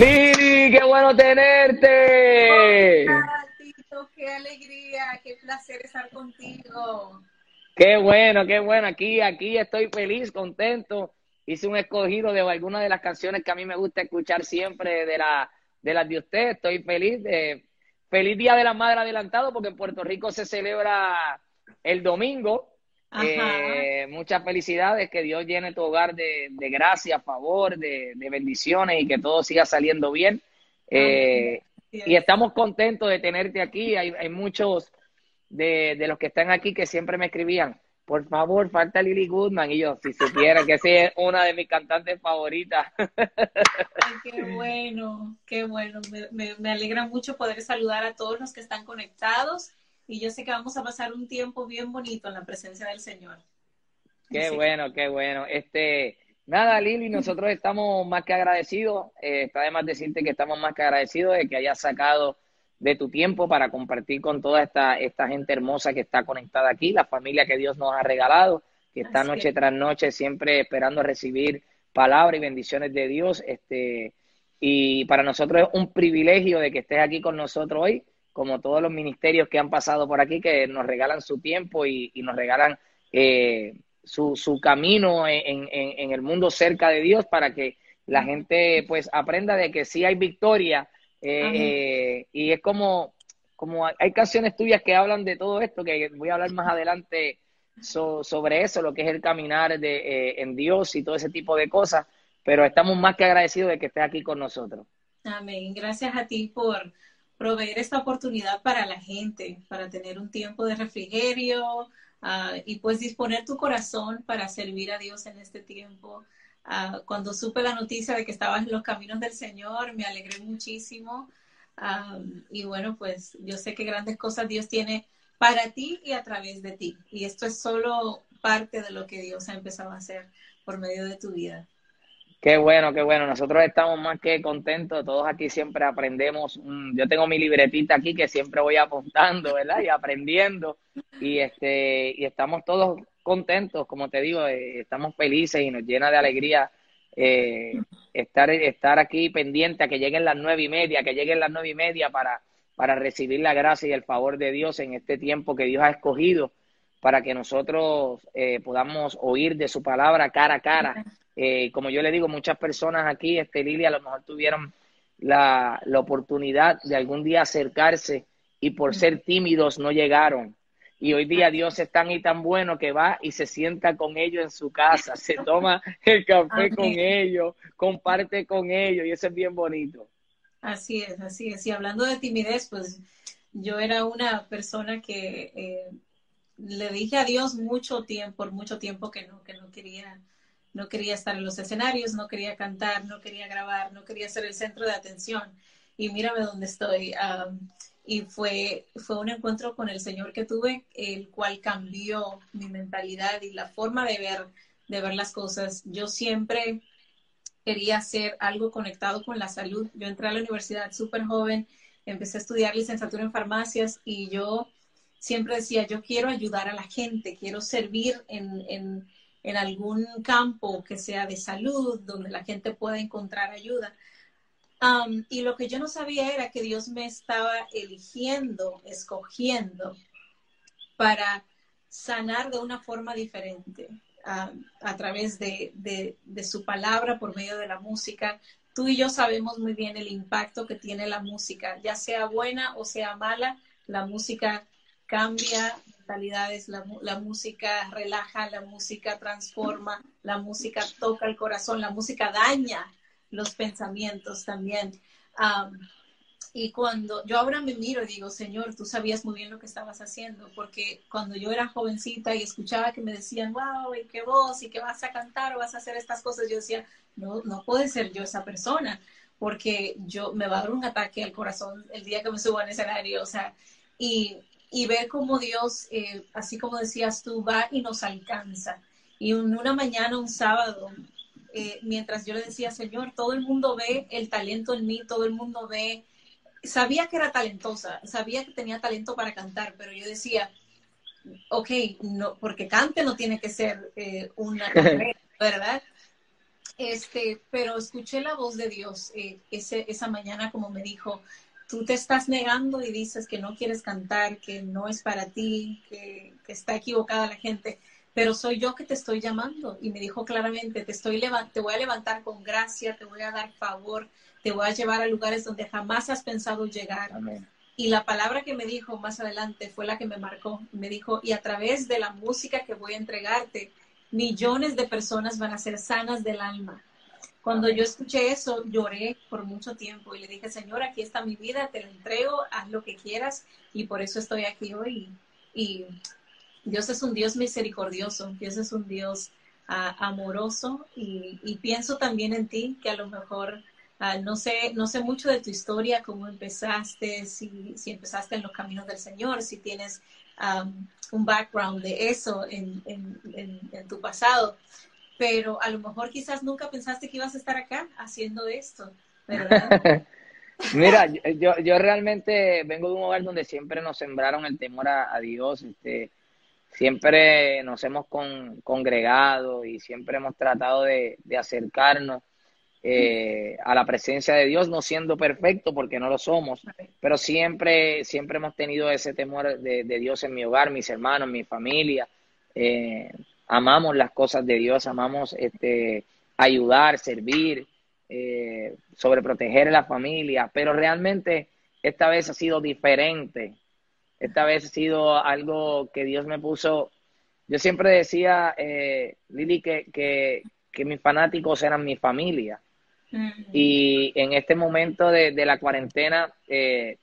Lili, qué bueno tenerte. Hola, Tito, qué alegría, qué placer estar contigo. Qué bueno, qué bueno. Aquí, aquí estoy feliz, contento. Hice un escogido de algunas de las canciones que a mí me gusta escuchar siempre de, la, de las de usted. Estoy feliz de feliz Día de la Madre adelantado porque en Puerto Rico se celebra el domingo. Eh, muchas felicidades, que Dios llene tu hogar de, de gracia, favor, de, de, bendiciones y que todo siga saliendo bien. Eh, y estamos contentos de tenerte aquí. Hay, hay muchos de, de, los que están aquí que siempre me escribían, por favor, falta Lily Goodman. Y yo, si supiera que esa es una de mis cantantes favoritas. Ay, qué bueno, qué bueno. Me, me, me alegra mucho poder saludar a todos los que están conectados y yo sé que vamos a pasar un tiempo bien bonito en la presencia del Señor. Qué Así. bueno, qué bueno. Este, nada, Lili, nosotros estamos más que agradecidos. Eh, está de más decirte que estamos más que agradecidos de que hayas sacado de tu tiempo para compartir con toda esta, esta gente hermosa que está conectada aquí, la familia que Dios nos ha regalado, que está Así noche tras noche siempre esperando recibir palabra y bendiciones de Dios. Este, y para nosotros es un privilegio de que estés aquí con nosotros hoy como todos los ministerios que han pasado por aquí, que nos regalan su tiempo y, y nos regalan eh, su, su, camino en, en, en, el mundo cerca de Dios para que la gente pues aprenda de que sí hay victoria. Eh, eh, y es como, como hay canciones tuyas que hablan de todo esto, que voy a hablar más adelante so, sobre eso, lo que es el caminar de, en Dios y todo ese tipo de cosas, pero estamos más que agradecidos de que estés aquí con nosotros. Amén. Gracias a ti por proveer esta oportunidad para la gente, para tener un tiempo de refrigerio uh, y pues disponer tu corazón para servir a Dios en este tiempo. Uh, cuando supe la noticia de que estabas en los caminos del Señor, me alegré muchísimo. Um, y bueno, pues yo sé que grandes cosas Dios tiene para ti y a través de ti. Y esto es solo parte de lo que Dios ha empezado a hacer por medio de tu vida. Qué bueno, qué bueno. Nosotros estamos más que contentos. Todos aquí siempre aprendemos. Yo tengo mi libretita aquí que siempre voy apuntando, ¿verdad? Y aprendiendo. Y este y estamos todos contentos, como te digo, eh, estamos felices y nos llena de alegría eh, estar, estar aquí pendiente a que lleguen las nueve y media, que lleguen las nueve y media para, para recibir la gracia y el favor de Dios en este tiempo que Dios ha escogido para que nosotros eh, podamos oír de su palabra cara a cara. Eh, como yo le digo, muchas personas aquí, este Lili, a lo mejor tuvieron la, la oportunidad de algún día acercarse y por ser tímidos no llegaron. Y hoy día Dios es tan y tan bueno que va y se sienta con ellos en su casa, se toma el café con ellos, comparte con ellos y eso es bien bonito. Así es, así es. Y hablando de timidez, pues yo era una persona que eh, le dije a Dios mucho tiempo, por mucho tiempo que no, que no quería no quería estar en los escenarios, no quería cantar, no quería grabar, no quería ser el centro de atención. Y mírame dónde estoy. Y fue, fue un encuentro con el Señor que tuve, el cual cambió mi mentalidad y la forma de ver, de ver las cosas. Yo siempre quería hacer algo conectado con la salud. Yo entré a la universidad súper joven, empecé a estudiar licenciatura en farmacias y yo siempre decía, yo quiero ayudar a la gente, quiero servir en en algún campo que sea de salud, donde la gente pueda encontrar ayuda. Um, y lo que yo no sabía era que Dios me estaba eligiendo, escogiendo para sanar de una forma diferente a través de, de, su palabra, por medio de la música. Tú y yo sabemos muy bien el impacto que tiene la música, ya sea buena o sea mala, la música cambia la, la música relaja, la música transforma, la música toca el corazón, la música daña los pensamientos también. y cuando yo ahora me miro y digo, Señor, tú sabías muy bien lo que estabas haciendo, porque cuando yo era jovencita y escuchaba que me decían, wow, y qué voz, y que vas a cantar o vas a hacer estas cosas, yo decía, no, no puede ser yo esa persona, porque yo me va a dar un ataque al corazón el día que me suba al escenario, o sea, y, y ver cómo Dios, eh, así como decías tú, va y nos alcanza. Y en una mañana, un sábado, eh, mientras yo le decía, Señor, todo el mundo ve el talento en mí, todo el mundo ve, sabía que era talentosa, sabía que tenía talento para cantar, pero yo decía, ok, no, porque cante no tiene que ser eh, una carrera, ¿verdad? Este, pero escuché la voz de Dios eh, ese, esa mañana como me dijo, tú te estás negando y dices que no quieres cantar, que no es para ti, que, que está equivocada la gente pero soy yo que te estoy llamando. Y me dijo claramente, te, estoy te voy a levantar con gracia, te voy a dar favor, te voy a llevar a lugares donde jamás has pensado llegar. Y la palabra que me dijo más adelante fue la que me marcó. Me dijo, y a través de la música que voy a entregarte, millones de personas van a ser sanas del alma. Cuando yo escuché eso, lloré por mucho tiempo y le dije, Señor, aquí está mi vida, te la entrego, haz lo que quieras y por eso estoy aquí hoy. Y Dios es un Dios misericordioso, Dios es un Dios ah, amoroso. Y, pienso también en ti, que a lo mejor ah, no, sé, no sé mucho de tu historia, cómo empezaste, si, si empezaste en los caminos del Señor, si tienes un background de eso en, en, tu pasado, pero a lo mejor quizás nunca pensaste que ibas a estar acá haciendo esto, ¿verdad? Mira, yo, yo realmente vengo de un hogar donde siempre nos sembraron el temor a, a Dios, este, siempre nos hemos congregado y siempre hemos tratado de, acercarnos eh, a la presencia de Dios, no siendo perfecto porque no lo somos, pero siempre, siempre hemos tenido ese temor de, Dios en mi hogar, mis hermanos, mi familia. Eh, amamos las cosas de Dios, amamos este, ayudar, servir, eh, sobreproteger a la familia, pero realmente esta vez ha sido diferente esta vez ha sido algo que Dios me puso. Yo siempre decía, eh, Lili, que, que, mis fanáticos eran mi familia. Y en este momento de, la cuarentena, eh,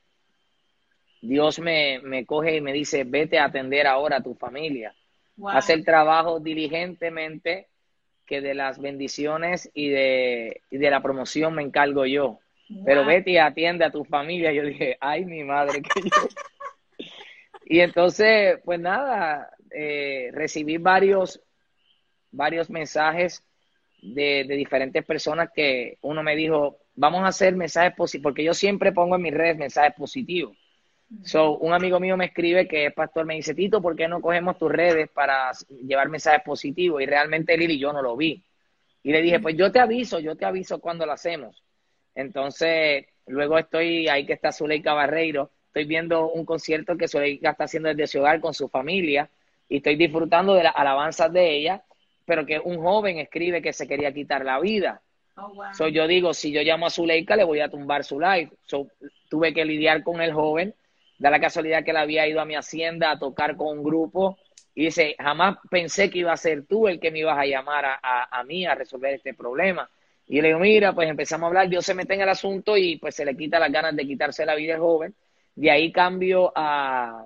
Dios me, coge y me dice, vete a atender ahora a tu familia. Haz el trabajo diligentemente, que de las bendiciones y de, de la promoción me encargo yo. Pero vete y atiende a tu familia. Yo dije, ay, mi madre, que yo... Y entonces, pues nada, eh, recibí varios, varios mensajes de, diferentes personas que uno me dijo, vamos a hacer mensajes positivos, porque yo siempre pongo en mis redes mensajes positivos. So, un amigo mío me escribe que es pastor, me dice, Tito, ¿por qué no cogemos tus redes para llevar mensajes positivos? Y realmente Lili yo no lo vi. Y le dije, pues yo te aviso, yo te aviso cuando lo hacemos. Entonces, luego estoy ahí que está Zuleika Barreiro, estoy viendo un concierto que Zuleika está haciendo desde su hogar con su familia y estoy disfrutando de las alabanzas de ella, pero que un joven escribe que se quería quitar la vida. Oh, yo digo, si yo llamo a Zuleika, le voy a tumbar su live. tuve que lidiar con el joven. Da la casualidad que él había ido a mi hacienda a tocar con un grupo y dice, jamás pensé que iba a ser tú el que me ibas a llamar a, a mí a resolver este problema. Y le digo, mira, pues empezamos a hablar, Dios se mete en el asunto y pues se le quita las ganas de quitarse la vida al joven de ahí cambio a,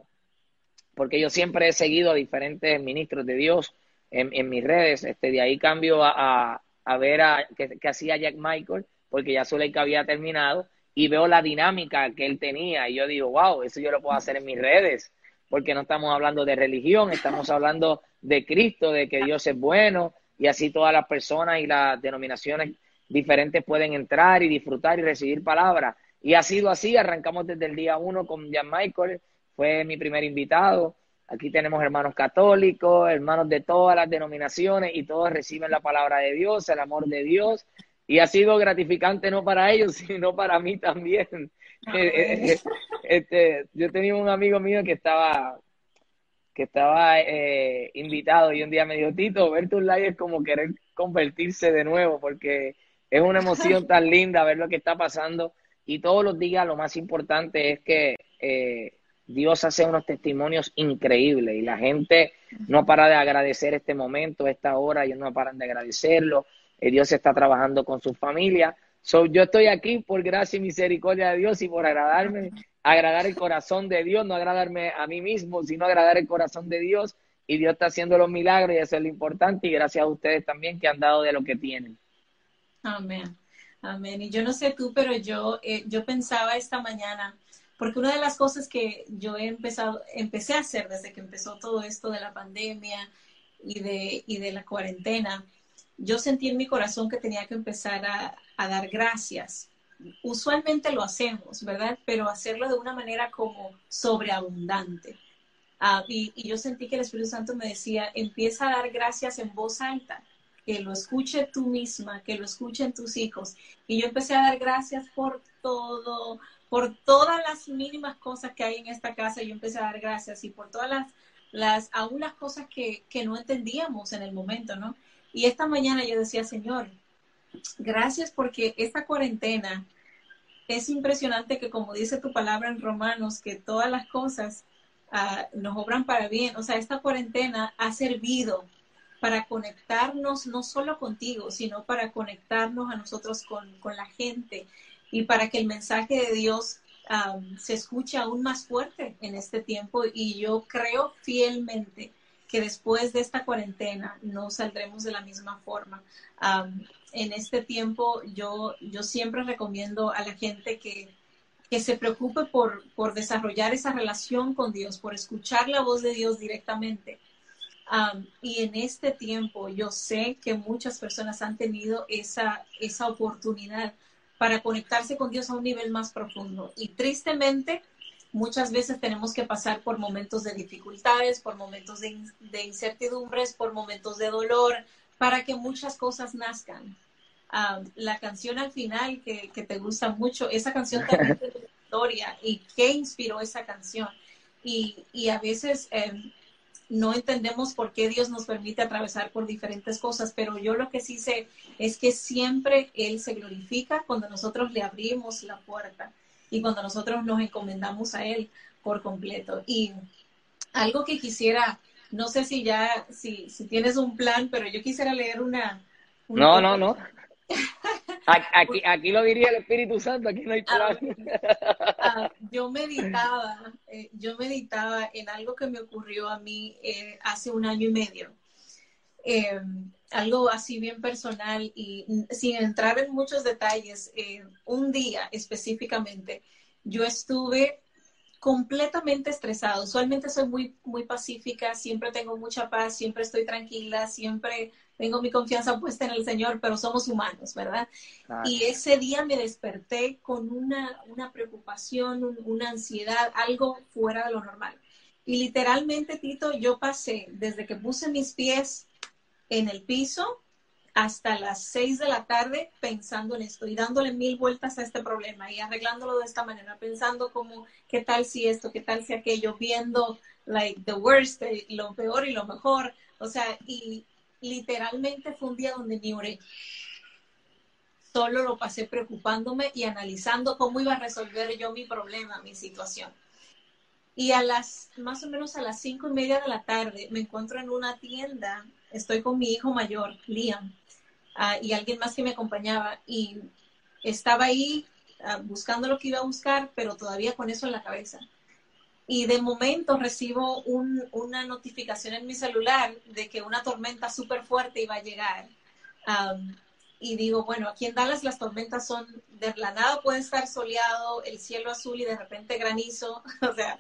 porque yo siempre he seguido a diferentes ministros de Dios en, mis redes, este, de ahí cambio a, a, ver a, qué, hacía Jack Michael, porque ya Zuleika había terminado, y veo la dinámica que él tenía, y yo digo, wow, eso yo lo puedo hacer en mis redes, porque no estamos hablando de religión, estamos hablando de Cristo, de que Dios es bueno, y así todas las personas y las denominaciones diferentes pueden entrar y disfrutar y recibir palabras. Y ha sido así, arrancamos desde el día uno con Jan Michael, fue mi primer invitado. Aquí tenemos hermanos católicos, hermanos de todas las denominaciones y todos reciben la palabra de Dios, el amor de Dios. Y ha sido gratificante no para ellos, sino para mí también. Eh, eh, este, yo tenía un amigo mío que estaba, que estaba eh, invitado y un día me dijo, Tito, ver tus live es como querer convertirse de nuevo, porque es una emoción tan linda ver lo que está pasando y todos los días lo más importante es que eh, Dios hace unos testimonios increíbles y la gente no para de agradecer este momento, esta hora, ellos no paran de agradecerlo. Eh, Dios está trabajando con su familia. yo estoy aquí por gracia y misericordia de Dios y por agradarme, agradar el corazón de Dios, no agradarme a mí mismo, sino agradar el corazón de Dios. Y Dios está haciendo los milagros y eso es lo importante. Y gracias a ustedes también que han dado de lo que tienen. Amén. Amén. Y yo no sé tú, pero yo, eh, yo pensaba esta mañana, porque una de las cosas que yo he empezado, empecé a hacer desde que empezó todo esto de la pandemia y de, y de la cuarentena, yo sentí en mi corazón que tenía que empezar a, dar gracias. Usualmente lo hacemos, ¿verdad? Pero hacerlo de una manera como sobreabundante. Ah, y, y, yo sentí que el Espíritu Santo me decía, empieza a dar gracias en voz alta que lo escuche tú misma, que lo escuchen tus hijos. Y yo empecé a dar gracias por todo, por todas las mínimas cosas que hay en esta casa. Yo empecé a dar gracias y por todas las, las aún las cosas que no entendíamos en el momento, ¿no? Y esta mañana yo decía, Señor, gracias porque esta cuarentena es impresionante que como dice tu palabra en Romanos, que todas las cosas ah, nos obran para bien. O sea, esta cuarentena ha servido para conectarnos no solo contigo, sino para conectarnos a nosotros con, la gente y para que el mensaje de Dios se escuche aún más fuerte en este tiempo. Y yo creo fielmente que después de esta cuarentena no saldremos de la misma forma. en este tiempo yo, yo siempre recomiendo a la gente que, que se preocupe por, por desarrollar esa relación con Dios, por escuchar la voz de Dios directamente y en este tiempo yo sé que muchas personas han tenido esa, esa oportunidad para conectarse con Dios a un nivel más profundo. Y tristemente, muchas veces tenemos que pasar por momentos de dificultades, por momentos de, incertidumbres, por momentos de dolor, para que muchas cosas nazcan. la canción al final que, que, te gusta mucho, esa canción también tiene historia y qué inspiró esa canción. Y, y a veces em, no entendemos por qué Dios nos permite atravesar por diferentes cosas, pero yo lo que sí sé es que siempre Él se glorifica cuando nosotros le abrimos la puerta y cuando nosotros nos encomendamos a Él por completo. Y algo que quisiera, no sé si ya, si, si tienes un plan, pero yo quisiera leer una... no, no, no. Aquí, aquí lo diría el Espíritu Santo, aquí no hay ah, plan. Ah, yo meditaba, eh, yo meditaba en algo que me ocurrió a mí eh, hace un año y medio. Em, algo así bien personal y sin entrar en muchos detalles, eh, un día específicamente, yo estuve completamente estresado. Usualmente soy muy, muy pacífica, siempre tengo mucha paz, siempre estoy tranquila, siempre tengo mi confianza puesta en el Señor, pero somos humanos, ¿verdad? Y ese día me desperté con una, una preocupación, una ansiedad, algo fuera de lo normal. Y literalmente, Tito, yo pasé desde que puse mis pies en el piso hasta las seis de la tarde pensando en esto y dándole mil vueltas a este problema y arreglándolo de esta manera, pensando como, ¿qué tal si esto? ¿Qué tal si aquello? Viendo, like, the worst, eh, lo peor y lo mejor. O sea, y, literalmente fue un día donde ni oré. Solo lo pasé preocupándome y analizando cómo iba a resolver yo mi problema, mi situación. Y a las, más o menos a las cinco y media de la tarde, me encuentro en una tienda, estoy con mi hijo mayor, Liam, ah, y alguien más que me acompañaba, y estaba ahí ah, buscando lo que iba a buscar, pero todavía con eso en la cabeza y de momento recibo una notificación en mi celular de que una tormenta súper fuerte iba a llegar. y digo, bueno, aquí en Dallas las tormentas son de la nada, puede estar soleado, el cielo azul y de repente granizo. o sea,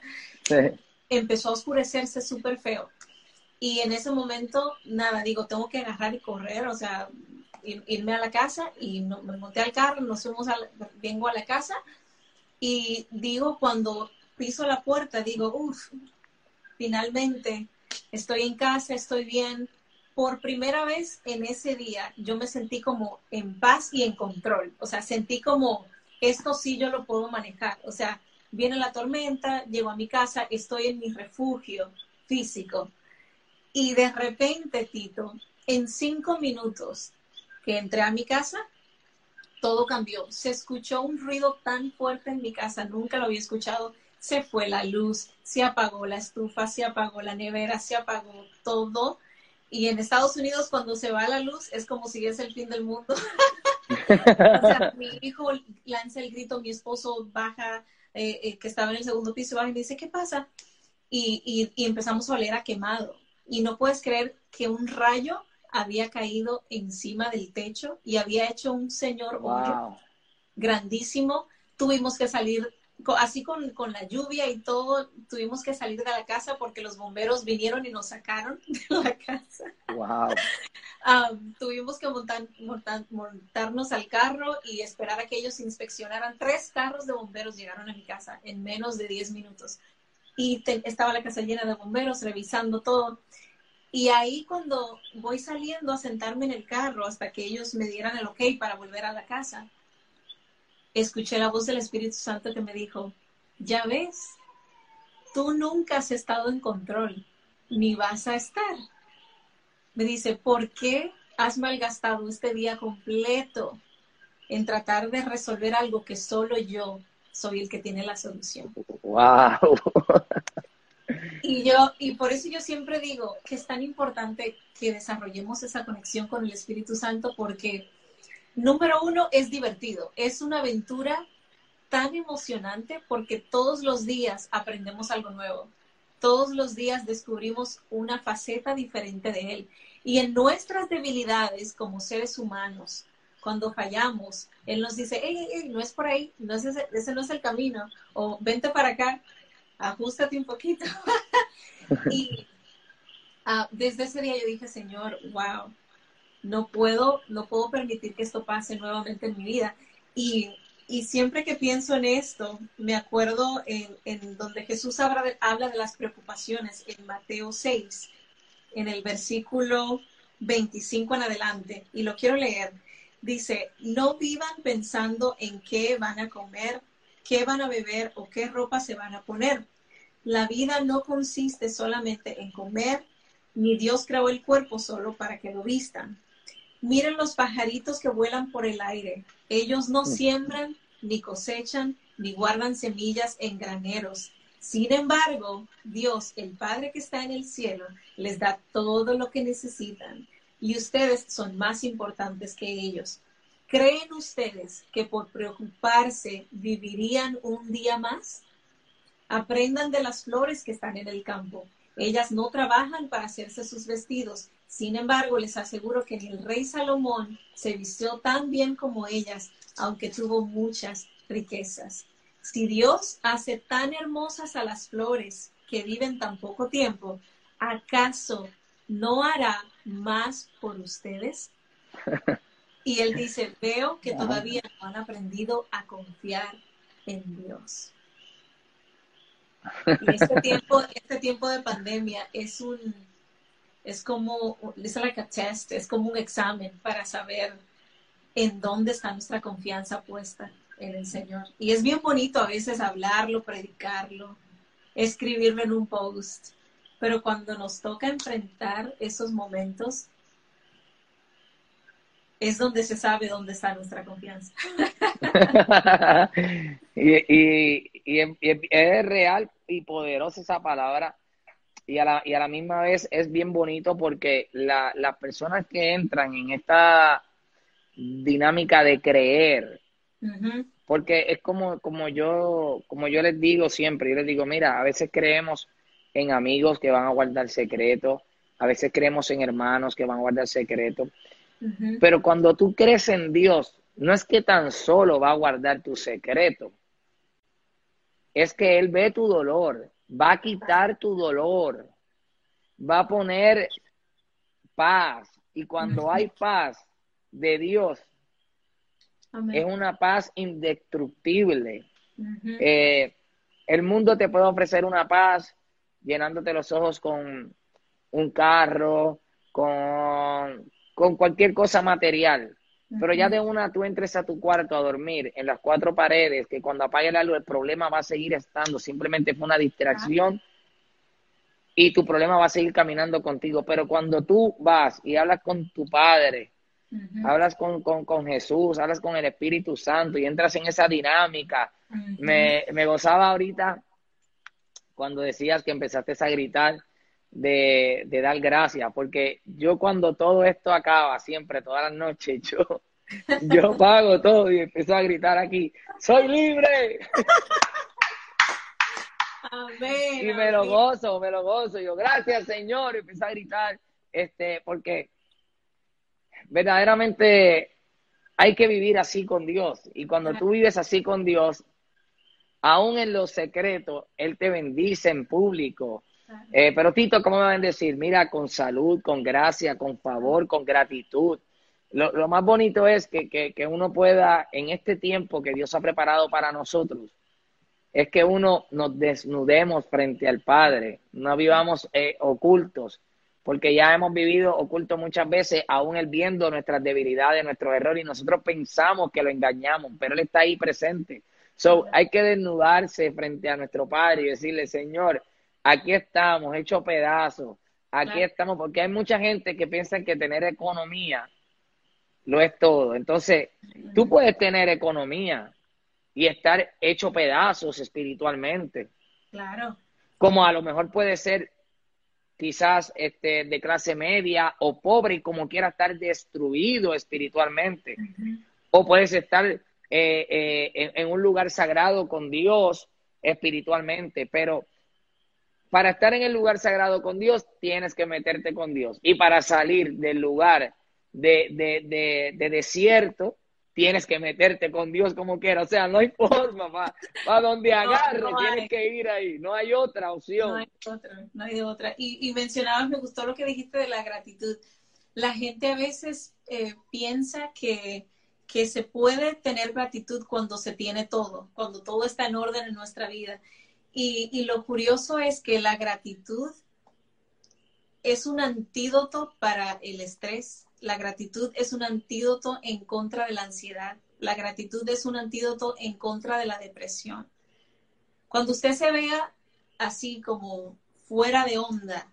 empezó a oscurecerse súper feo. Y en ese momento, nada, digo, tengo que agarrar y correr, o sea, irme a la casa y no, me monté al carro, nos fuimos vengo a la casa y digo, cuando piso la puerta, digo, uff, finalmente estoy en casa, estoy bien. Por primera vez en ese día yo me sentí como en paz y en control. O sea, sentí como esto sí yo lo puedo manejar. O sea, viene la tormenta, llego a mi casa, estoy en mi refugio. físico. Y de repente, Tito, en cinco minutos que entré a mi casa, todo cambió. Se escuchó un ruido tan fuerte en mi casa, nunca lo había escuchado. Se fue la luz, se apagó la estufa, se apagó la nevera, se apagó todo. Y en Estados Unidos cuando se va la luz es como si es el fin del mundo. o sea, mi hijo lanza el grito, mi esposo baja, eh, eh, que estaba en el segundo piso, baja y me dice, ¿qué pasa? Y, y empezamos a oler a quemado. Y no puedes creer que un rayo había caído encima del techo y había hecho un señor hoyo grandísimo. Tuvimos que salir, así con, la lluvia y todo, tuvimos que salir de la casa porque los bomberos vinieron y nos sacaron de la casa. Wow. tuvimos que montar, montarnos al carro y esperar a que ellos inspeccionaran. Tres carros de bomberos llegaron a mi casa en menos de 10 minutos. Y estaba la casa llena de bomberos revisando todo. Y ahí cuando voy saliendo a sentarme en el carro hasta que ellos me dieran el ok para volver a la casa, escuché la voz del Espíritu Santo que me dijo, ya ves, tú nunca has estado en control, ni vas a estar. Me dice, ¿por qué has malgastado este día completo en tratar de resolver algo que solo yo soy el que tiene la solución? ¡Wow! Y yo, y por eso yo siempre digo que es tan importante que desarrollemos esa conexión con el Espíritu Santo porque, número uno, es divertido, es una aventura tan emocionante porque todos los días aprendemos algo nuevo, todos los días descubrimos una faceta diferente de Él. Y en nuestras debilidades como seres humanos, cuando fallamos, Él nos dice, no es por ahí, no es ese, no es el camino, o vente para acá, ajustate un poquito. y ah, desde ese día yo dije, Señor, wow, no puedo, no puedo permitir que esto pase nuevamente en mi vida. Y, siempre que pienso en esto, me acuerdo en, donde Jesús habla de, habla de las preocupaciones en Mateo 6, en el versículo 25 en adelante, y lo quiero leer. Dice, no vivan pensando en qué van a comer, qué van a beber o qué ropa se van a poner la vida no consiste solamente en comer, ni Dios creó el cuerpo solo para que lo vistan. Miren los pajaritos que vuelan por el aire. Ellos no siembran, ni cosechan, ni guardan semillas en graneros. Sin embargo, Dios, el Padre que está en el cielo, les da todo lo que necesitan. Y ustedes son más importantes que ellos. ¿Creen ustedes que por preocuparse vivirían un día más? Aprendan de las flores que están en el campo. Ellas no trabajan para hacerse sus vestidos. Sin embargo, les aseguro que ni el rey Salomón se vistió tan bien como ellas, aunque tuvo muchas riquezas. Si Dios hace tan hermosas a las flores que viven tan poco tiempo, ¿acaso no hará más por ustedes? Y él dice, veo que todavía no han aprendido a confiar en Dios. Y este tiempo, este tiempo de pandemia es un, es como, es like a test, es como un examen para saber en dónde está nuestra confianza puesta en el Señor. Y es bien bonito a veces hablarlo, predicarlo, escribirlo en un post, pero cuando nos toca enfrentar esos momentos, es donde se sabe dónde está nuestra confianza. y, es real y poderosa esa palabra. Y a, la, y a la misma vez es bien bonito porque las personas que entran en esta dinámica de creer, porque es como, como, yo, como yo les digo siempre, yo les digo, mira, a veces creemos en amigos que van a guardar secretos, a veces creemos en hermanos que van a guardar secretos, pero cuando tú crees en Dios, no es que tan solo va a guardar tu secreto, es que Él ve tu dolor, va a quitar tu dolor, va a poner paz. Y cuando hay paz de Dios, es una paz indestructible. Eh, el mundo te puede ofrecer una paz llenándote los ojos con un carro, con con cualquier cosa material. Pero ya de una tú entres a tu cuarto a dormir en las cuatro paredes, que cuando apague la luz el problema va a seguir estando, simplemente fue una distracción. y tu problema va a seguir caminando contigo. Pero cuando tú vas y hablas con tu Padre, hablas con, con, Jesús, hablas con el Espíritu Santo y entras en esa dinámica, me, me gozaba ahorita cuando decías que empezaste a gritar de, de, dar gracias, porque yo cuando todo esto acaba, siempre, todas las noches, yo, yo pago todo y empiezo a gritar aquí, soy libre. y me lo gozo, me lo gozo. yo, gracias, Señor. Y empecé a gritar, este, porque verdaderamente hay que vivir así con Dios. Y cuando tú vives así con Dios, aún en los secretos, Él te bendice en público. Eh, pero Tito, ¿cómo me van a decir? Mira, con salud, con gracia, con favor, con gratitud. Lo, lo más bonito es que, que, que, uno pueda, en este tiempo que Dios ha preparado para nosotros, es que uno nos desnudemos frente al Padre, no vivamos eh, ocultos, porque ya hemos vivido ocultos muchas veces, aún Él viendo nuestras debilidades, nuestros errores, y nosotros pensamos que lo engañamos, pero Él está ahí presente. So, hay que desnudarse frente a nuestro Padre y decirle, Señor, aquí estamos, hecho pedazos, aquí estamos, porque hay mucha gente que piensa que tener economía lo es todo. Entonces, tú puedes tener economía, y estar hecho pedazos espiritualmente. Claro. Como a lo mejor puede ser quizás este, de clase media o pobre y como quiera estar destruido espiritualmente. O puedes estar eh, eh, en, en, un lugar sagrado con Dios espiritualmente, pero para estar en el lugar sagrado con Dios tienes que meterte con Dios. Y para salir del lugar de, de, de, de desierto, tienes que meterte con Dios como quiera. O sea, no hay forma, para pa donde agarre, tienes que ir ahí. No hay otra opción. No hay otra, no hay otra. Y, y, mencionabas, me gustó lo que dijiste de la gratitud. La gente a veces eh, piensa que, que se puede tener gratitud cuando se tiene todo, cuando todo está en orden en nuestra vida. Y, lo curioso es que la gratitud es un antídoto para el estrés, la gratitud es un antídoto en contra de la ansiedad. La gratitud es un antídoto en contra de la depresión. Cuando usted se vea así como fuera de onda,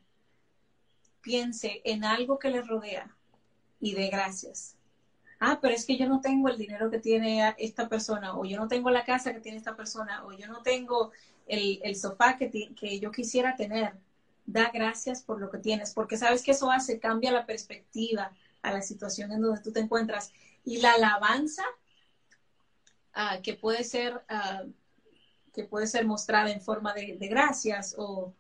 piense en algo que le rodea y dé gracias. Ah, pero es que yo no tengo el dinero que tiene esta persona, o yo no tengo la casa que tiene esta persona, o yo no tengo el, sofá que, que yo quisiera tener. Da gracias por lo que tienes, porque sabes que eso hace, cambia la perspectiva, a la situación en donde tú te encuentras. Y la alabanza, ah, que puede ser, ah, que puede ser mostrada en forma de, gracias o,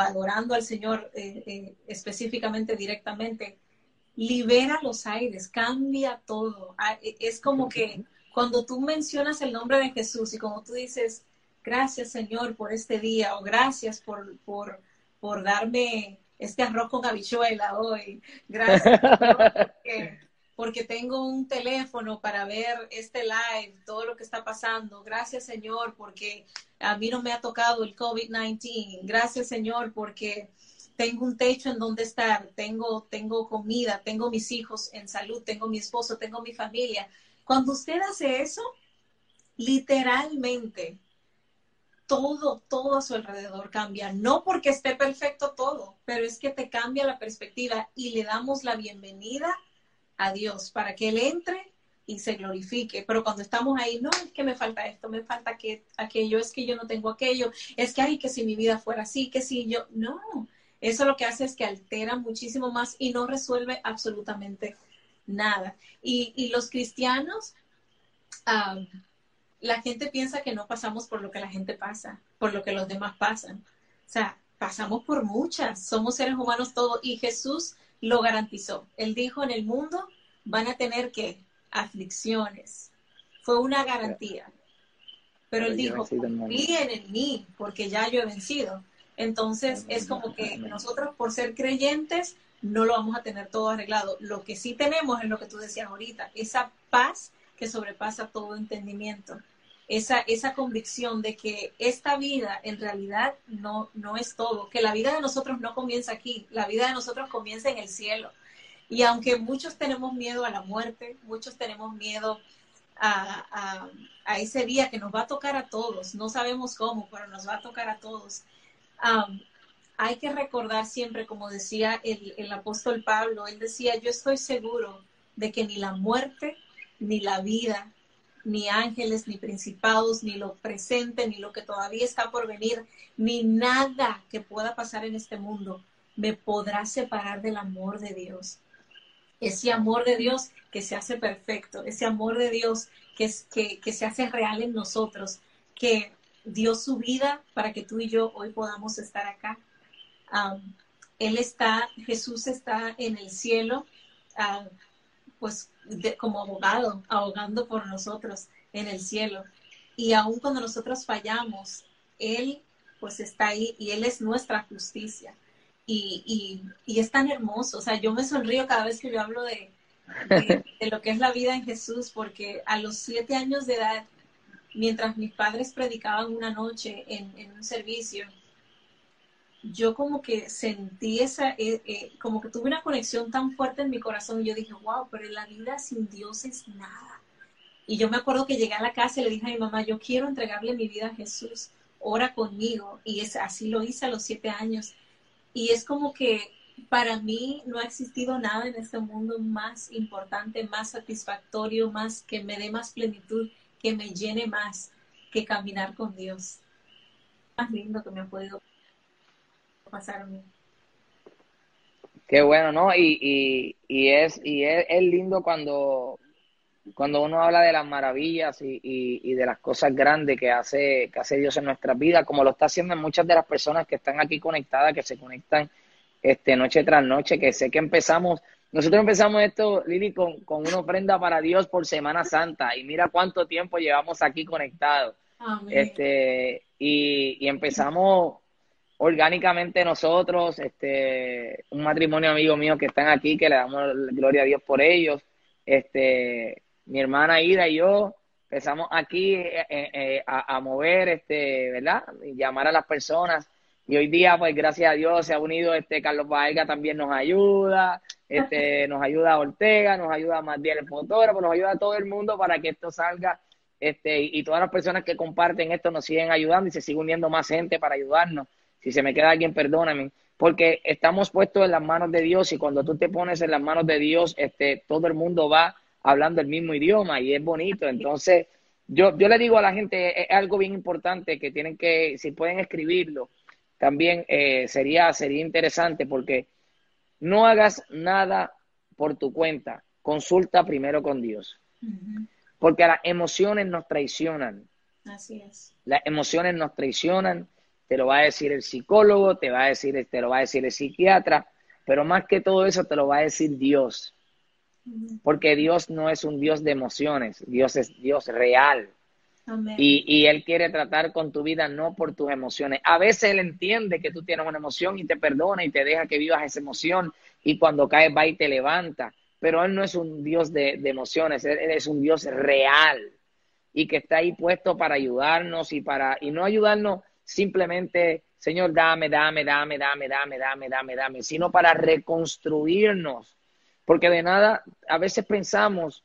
adorando al Señor eh, eh, específicamente, directamente, libera los aires, cambia todo. Ah, e, es como que cuando tú mencionas el nombre de Jesús y como tú dices, gracias Señor por este día o gracias por, por, por darme este arroz con habichuela hoy. Gracias porque, tengo un teléfono para ver este live, todo lo que está pasando. Gracias Señor porque a mí no me ha tocado el COVID-19. Gracias Señor porque tengo un techo en donde estar, tengo, tengo comida, tengo mis hijos en salud, tengo mi esposo, tengo mi familia. Cuando usted hace eso, literalmente todo, todo a su alrededor cambia. No porque esté perfecto todo, pero es que te cambia la perspectiva y le damos la bienvenida a Dios para que Él entre y se glorifique. Pero cuando estamos ahí, no, es que me falta esto, me falta que, aquello, es que yo no tengo aquello, es que, ay, que si mi vida fuera así, que si yo, no. Eso lo que hace es que altera muchísimo más y no resuelve absolutamente nada. Y, y los cristianos, la gente piensa que no pasamos por lo que la gente pasa, por lo que los demás pasan. O sea, pasamos por muchas, somos seres humanos todos y Jesús lo garantizó. Él dijo, en el mundo van a tener que aflicciones. Fue una garantía. Pero él dijo, confíen en mí, porque ya yo he vencido. Entonces es como que nosotros por ser creyentes no lo vamos a tener todo arreglado. Lo que sí tenemos es lo que tú decías ahorita, esa paz que sobrepasa todo entendimiento esa, esa convicción de que esta vida en realidad no, no es todo, que la vida de nosotros no comienza aquí, la vida de nosotros comienza en el cielo. Y aunque muchos tenemos miedo a la muerte, muchos tenemos miedo a, a, ese día que nos va a tocar a todos, no sabemos cómo, pero nos va a tocar a todos. Hay que recordar siempre, como decía el, apóstol Pablo, él decía, yo estoy seguro de que ni la muerte, ni la vida, ni ángeles, ni principados, ni lo presente, ni lo que todavía está por venir, ni nada que pueda pasar en este mundo me podrá separar del amor de Dios. Ese amor de Dios que se hace perfecto, ese amor de Dios que, es, que se hace real en nosotros, que dio su vida para que tú y yo hoy podamos estar acá. él está, Jesús está en el cielo, pues como abogado, ahogando por nosotros en el cielo. Y aun cuando nosotros fallamos, Él pues está ahí y Él es nuestra justicia. Y, y, es tan hermoso, o sea, yo me sonrío cada vez que yo hablo de, de, lo que es la vida en Jesús, porque a los siete años de edad, mientras mis padres predicaban una noche en, un servicio, yo como que sentí esa, eh, eh, como que tuve una conexión tan fuerte en mi corazón y yo dije, wow, pero la vida sin Dios es nada. Y yo me acuerdo que llegué a la casa y le dije a mi mamá, yo quiero entregarle mi vida a Jesús, ora conmigo. Y es, así lo hice a los siete años. Y es como que para mí no ha existido nada en este mundo más importante, más satisfactorio, más que me dé más plenitud, que me llene más que caminar con Dios. Más lindo que me ha podido Qué bueno, ¿no? Y, y, es, y es, lindo cuando, cuando uno habla de las maravillas y, y, de las cosas grandes que hace, que hace Dios en nuestras vidas, como lo está haciendo en muchas de las personas que están aquí conectadas, que se conectan este, noche tras noche, que sé que empezamos, nosotros empezamos esto, Lili, con, con una ofrenda para Dios por Semana Santa, y mira cuánto tiempo llevamos aquí conectados. Este, y, y empezamos orgánicamente nosotros, este, un matrimonio amigo mío que están aquí, que le damos gloria a Dios por ellos, este, mi hermana Ida y yo empezamos aquí eh, eh, eh, a, mover, este, ¿verdad? Y llamar a las personas. Y hoy día, pues gracias a Dios, se ha unido este Carlos Baega, también nos ayuda, este, nos ayuda a Ortega, nos ayuda a Matiel el fotógrafo, nos ayuda a todo el mundo para que esto salga, este, y todas las personas que comparten esto nos siguen ayudando y se sigue uniendo más gente para ayudarnos. Si se me queda alguien, perdóname. Porque estamos puestos en las manos de Dios y cuando tú te pones en las manos de Dios, este, todo el mundo va hablando el mismo idioma y es bonito. Entonces, yo, yo le digo a la gente, es algo bien importante que tienen que, si pueden escribirlo, también eh, sería, sería interesante porque no hagas nada por tu cuenta, consulta primero con Dios. Porque las emociones nos traicionan. Así es. Las emociones nos traicionan te lo va a decir el psicólogo, te va a decir, te lo va a decir el psiquiatra, pero más que todo eso te lo va a decir Dios. Porque Dios no es un Dios de emociones, Dios es Dios real. Y, y, Él quiere tratar con tu vida no por tus emociones. A veces Él entiende que tú tienes una emoción y te perdona y te deja que vivas esa emoción y cuando caes va y te levanta. Pero Él no es un Dios de, emociones, Él es un Dios real y que está ahí puesto para ayudarnos y para, y no ayudarnos simplemente, Señor, dame, dame, dame, dame, dame, dame, dame, dame, sino para reconstruirnos. Porque de nada, a veces pensamos.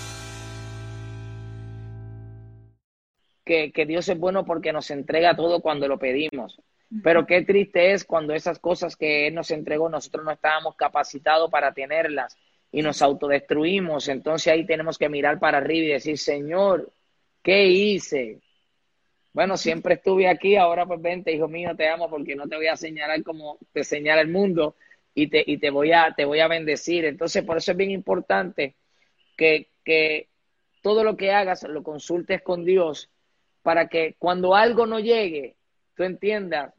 Que, que Dios es bueno porque nos entrega todo cuando lo pedimos. Pero qué triste es cuando esas cosas que Él nos entregó, nosotros no estábamos capacitados para tenerlas y nos autodestruimos. Entonces ahí tenemos que mirar para arriba y decir, Señor, ¿qué hice? Bueno, siempre estuve aquí, ahora pues vente, hijo mío, te amo porque no te voy a señalar como te señala el mundo y te, y te, voy, a, te voy a bendecir. Entonces, por eso es bien importante que, que todo lo que hagas lo consultes con Dios para que cuando algo no llegue, tú entiendas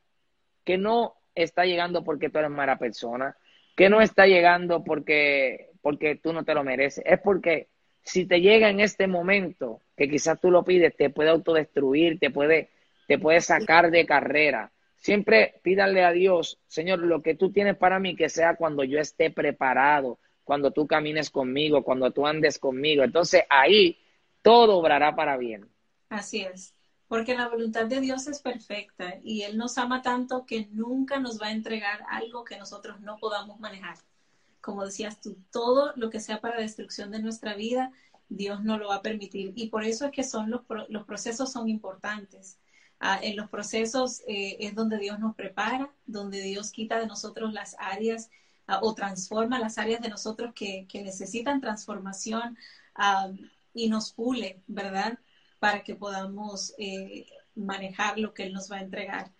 que no está llegando porque tú eres mala persona, que no está llegando porque, porque tú no te lo mereces, es porque si te llega en este momento, que quizás tú lo pides, te puede autodestruir, te puede, te puede sacar de carrera. Siempre pídale a Dios, Señor, lo que tú tienes para mí, que sea cuando yo esté preparado, cuando tú camines conmigo, cuando tú andes conmigo. Entonces ahí todo obrará para bien. Así es, porque la voluntad de Dios es perfecta y Él nos ama tanto que nunca nos va a entregar algo que nosotros no podamos manejar. Como decías tú, todo lo que sea para destrucción de nuestra vida, Dios no lo va a permitir. Y por eso es que son los, los procesos son importantes. Ah, en los procesos eh, es donde Dios nos prepara, donde Dios quita de nosotros las áreas ah, o transforma las áreas de nosotros que, necesitan transformación ah, y nos pule, ¿verdad? Para que podamos eh, manejar lo que Él nos va a entregar.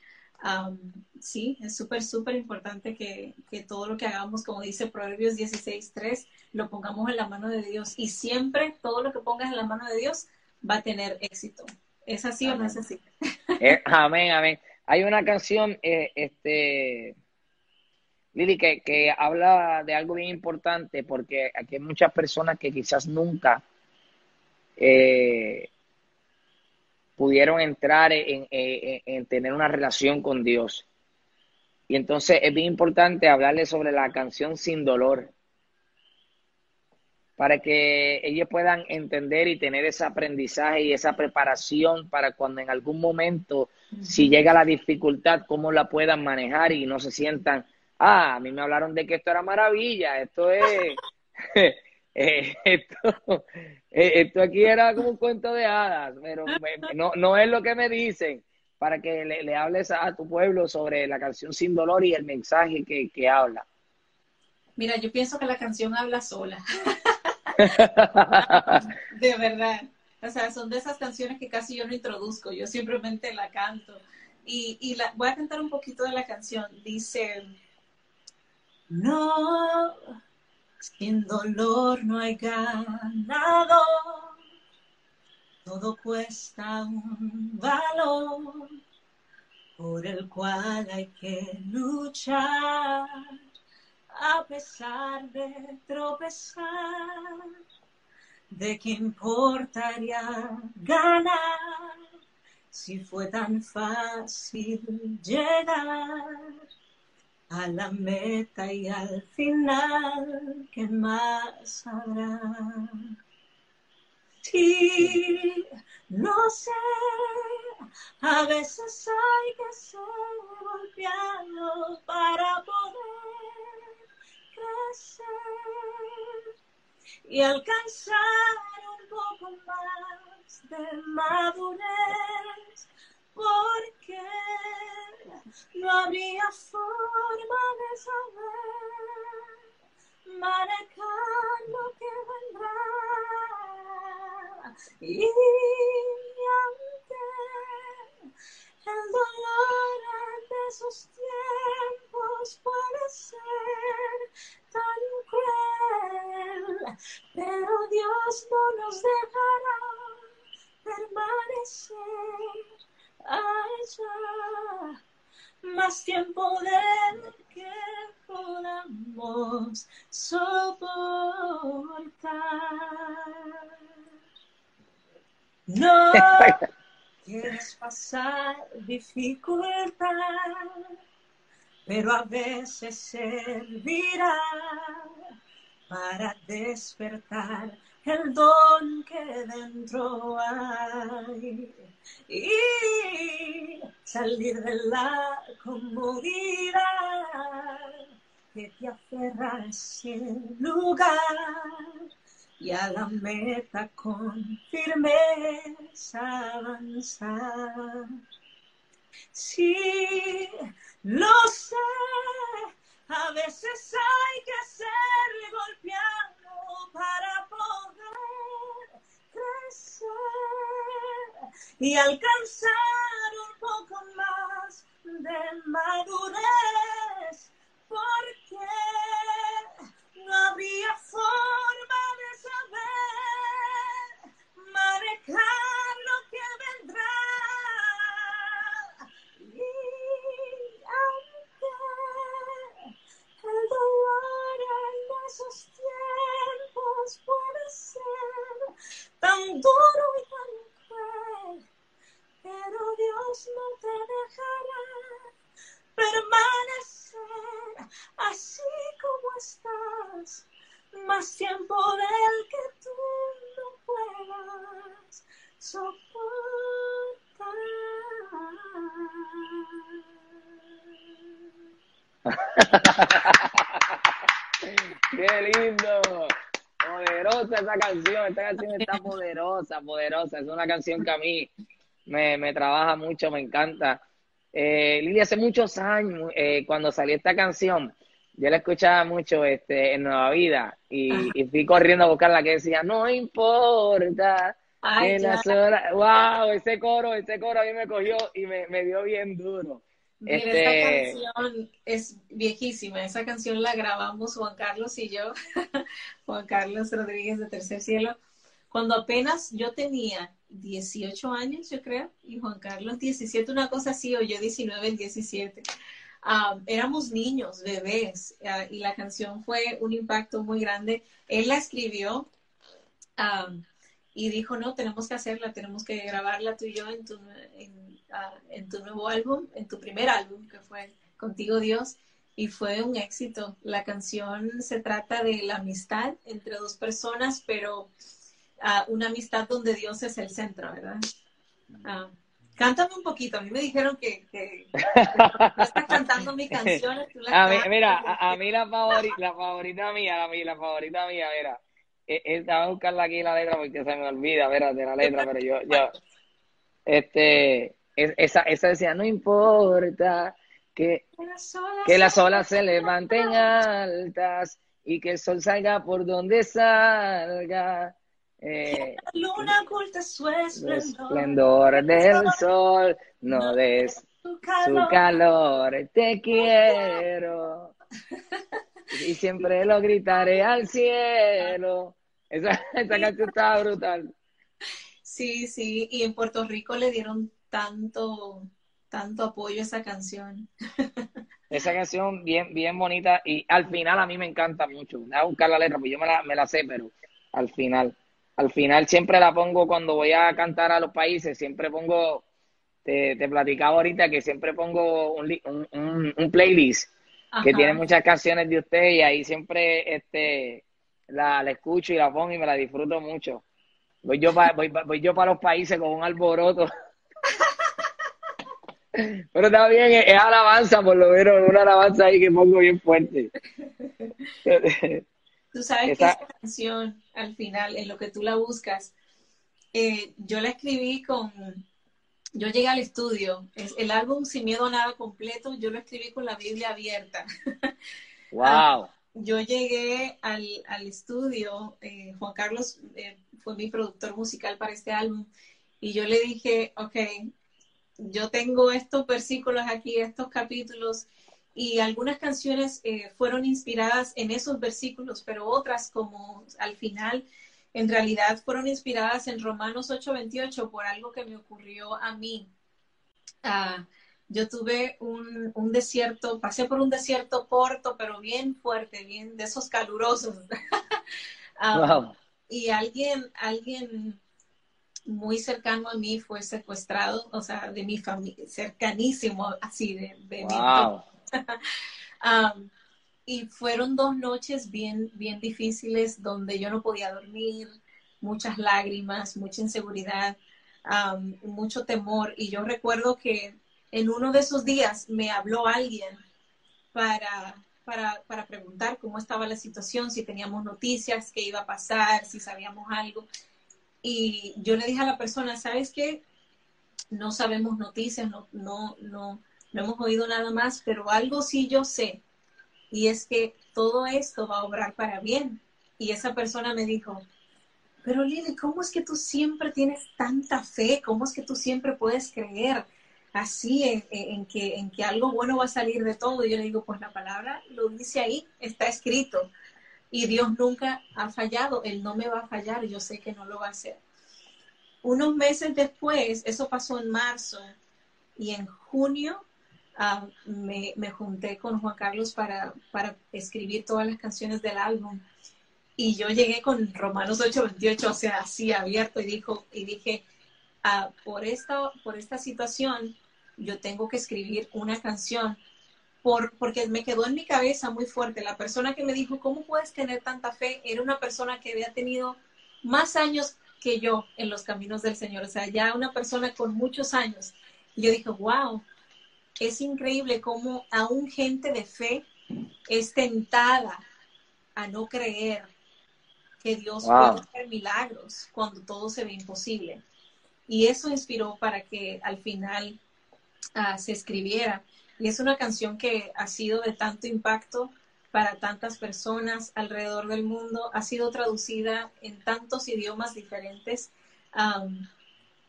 sí, es súper, súper importante que, que, todo lo que hagamos, como dice Proverbios 16.3, lo pongamos en la mano de Dios. Y siempre todo lo que pongas en la mano de Dios va a tener éxito. ¿Es así o no es así? Eh, amén, amén. Hay una canción, eh, este, Lili, que, que habla de algo bien importante porque aquí hay muchas personas que quizás nunca eh, pudieron entrar en, en, tener una relación con Dios. Y entonces es bien importante hablarle sobre la canción Sin Dolor para que ellos puedan entender y tener ese aprendizaje y esa preparación para cuando en algún momento, si llega la dificultad, cómo la puedan manejar y no se sientan, ah, a mí me hablaron de que esto era maravilla, esto es, eh, esto, eh, esto aquí era como un cuento de hadas, pero no, no es lo que me dicen para que le, hables a, tu pueblo sobre la canción Sin Dolor y el mensaje que, que habla. Mira, yo pienso que la canción habla sola. de verdad. O sea, son de esas canciones que casi yo no introduzco, yo simplemente la canto. Y, y la, voy a cantar un poquito de la canción. Dice, no, sin dolor no hay ganado, todo cuesta un valor por el cual hay que luchar. A pesar de tropezar, ¿de qué importaría ganar si fue tan fácil llegar a la meta y al final, ¿qué más habrá? Sí, no sé, a veces hay que ser golpeado para poder y alcanzar un poco más de madurez, porque no habría forma de saber manejar lo que vendrá. Y aunque el dolor de esos tiempos puede ser tan cruel, pero Dios no nos dejará permanecer allá más tiempo del que podamos soportar. No. Quieres pasar dificultad, pero a veces servirá para despertar el don que dentro hay y salir de la comodidad que te aferra ese lugar y a la meta con firmeza avanzar. Sí, lo sé, a veces hay que ser golpeado para poder crecer y alcanzar un poco más de madurez, poderosa. Es una canción que a mí me, me trabaja mucho, me encanta. Eh, Lili, hace muchos años, eh, cuando salió esta canción, yo la escuchaba mucho este, en Nueva Vida y, y fui corriendo a buscar la que decía, no importa Ay, que las horas... ¡Wow! Ese coro, ese coro a mí me cogió y me, me dio bien duro. Mira, Este- esta canción es viejísima. Esa canción la grabamos Juan Carlos y yo, Juan Carlos Rodríguez de Tercer Cielo, cuando apenas yo tenía 18 años, yo creo, y Juan Carlos 17, una cosa así, o yo 19, 17. Ah, éramos niños, bebés, ah, y la canción fue un impacto muy grande. Él la escribió ah, y dijo, no, tenemos que hacerla, tenemos que grabarla tú y yo en tu, en, ah, en tu nuevo álbum, en tu primer álbum, que fue Contigo Dios, y fue un éxito. La canción se trata de la amistad entre dos personas, pero ah, una amistad donde Dios es el centro, ¿verdad? Ah, cántame un poquito. A mí me dijeron que, que, estás cantando mi canción. A mí, mira, a, a mí la favorita, la favorita mía, la, favorita mía, mira, eh, eh, estaba a buscarla aquí la letra porque se me olvida, de la letra, pero yo, yo, este, es- esa, esa decía, no importa que, Que las olas se levanten altas y que el sol salga por donde salga, eh, La luna oculta su esplendor. esplendor del sol, no des Su calor, te quiero. Y siempre lo gritaré al cielo. Esa, esa canción estaba brutal. Sí, sí, y en Puerto Rico le dieron tanto, tanto apoyo a esa canción. Esa canción bien, bien bonita y al final a mí me encanta mucho. Voy a buscar la letra, pues yo me la, me la sé, pero al final, al final siempre la pongo cuando voy a cantar a los países, siempre pongo, te, te platicaba ahorita que siempre pongo un, li- un, un- un playlist que tiene muchas canciones de usted y ahí siempre este la, la escucho y la pongo y me la disfruto mucho. Voy yo para voy, pa- voy yo para los países con un alboroto. Pero está bien, es, es alabanza, por lo menos, una alabanza ahí que pongo bien fuerte. Tú sabes que Esa- esa canción, al final, en lo que tú la buscas, eh, yo la escribí con, yo llegué al estudio, es el álbum Sin Miedo a Nada completo, yo lo escribí con la Biblia abierta. Wow. Yo llegué al, al estudio, eh, Juan Carlos eh, fue mi productor musical para este álbum, y yo le dije, ok, yo tengo estos versículos aquí, estos capítulos, y algunas canciones eh, fueron inspiradas en esos versículos, pero otras como al final, en realidad fueron inspiradas en Romanos 8:28 por algo que me ocurrió a mí. Ah, yo tuve un, un desierto, pasé por un desierto corto, pero bien fuerte, bien de esos calurosos. Ah, Wow. y alguien, alguien muy cercano a mí fue secuestrado, o sea, de mi familia, cercanísimo, así, de, de mi Wow. Um, y fueron dos noches bien, bien difíciles donde yo no podía dormir, muchas lágrimas, mucha inseguridad, um, mucho temor. Y yo recuerdo que en uno de esos días me habló alguien para, para, para preguntar cómo estaba la situación, si teníamos noticias, qué iba a pasar, si sabíamos algo. Y yo le dije a la persona, ¿sabes qué? No sabemos noticias, no, no, no, no hemos oído nada más, pero algo sí yo sé, y es que todo esto va a obrar para bien. Y esa persona me dijo, pero Lili, ¿cómo es que tú siempre tienes tanta fe? ¿Cómo es que tú siempre puedes creer así en, en que, en que algo bueno va a salir de todo? Y yo le digo, pues la palabra lo dice ahí, está escrito. Y Dios nunca ha fallado, Él no me va a fallar, yo sé que no lo va a hacer. Unos meses después, eso pasó en marzo, y en junio ah, me, me junté con Juan Carlos para, para escribir todas las canciones del álbum. Y yo llegué con Romanos 8:28, o sea, así abierto, y, dijo, y dije, ah, por, esta, por esta situación, yo tengo que escribir una canción, por, porque me quedó en mi cabeza muy fuerte. La persona que me dijo, ¿cómo puedes tener tanta fe? Era una persona que había tenido más años que yo en los caminos del Señor, o sea, ya una persona con muchos años. Y yo dije, wow, es increíble cómo aún gente de fe es tentada a no creer que Dios puede hacer milagros cuando todo se ve imposible. Y eso inspiró para que al final ah, se escribiera. Y es una canción que ha sido de tanto impacto para tantas personas alrededor del mundo, ha sido traducida en tantos idiomas diferentes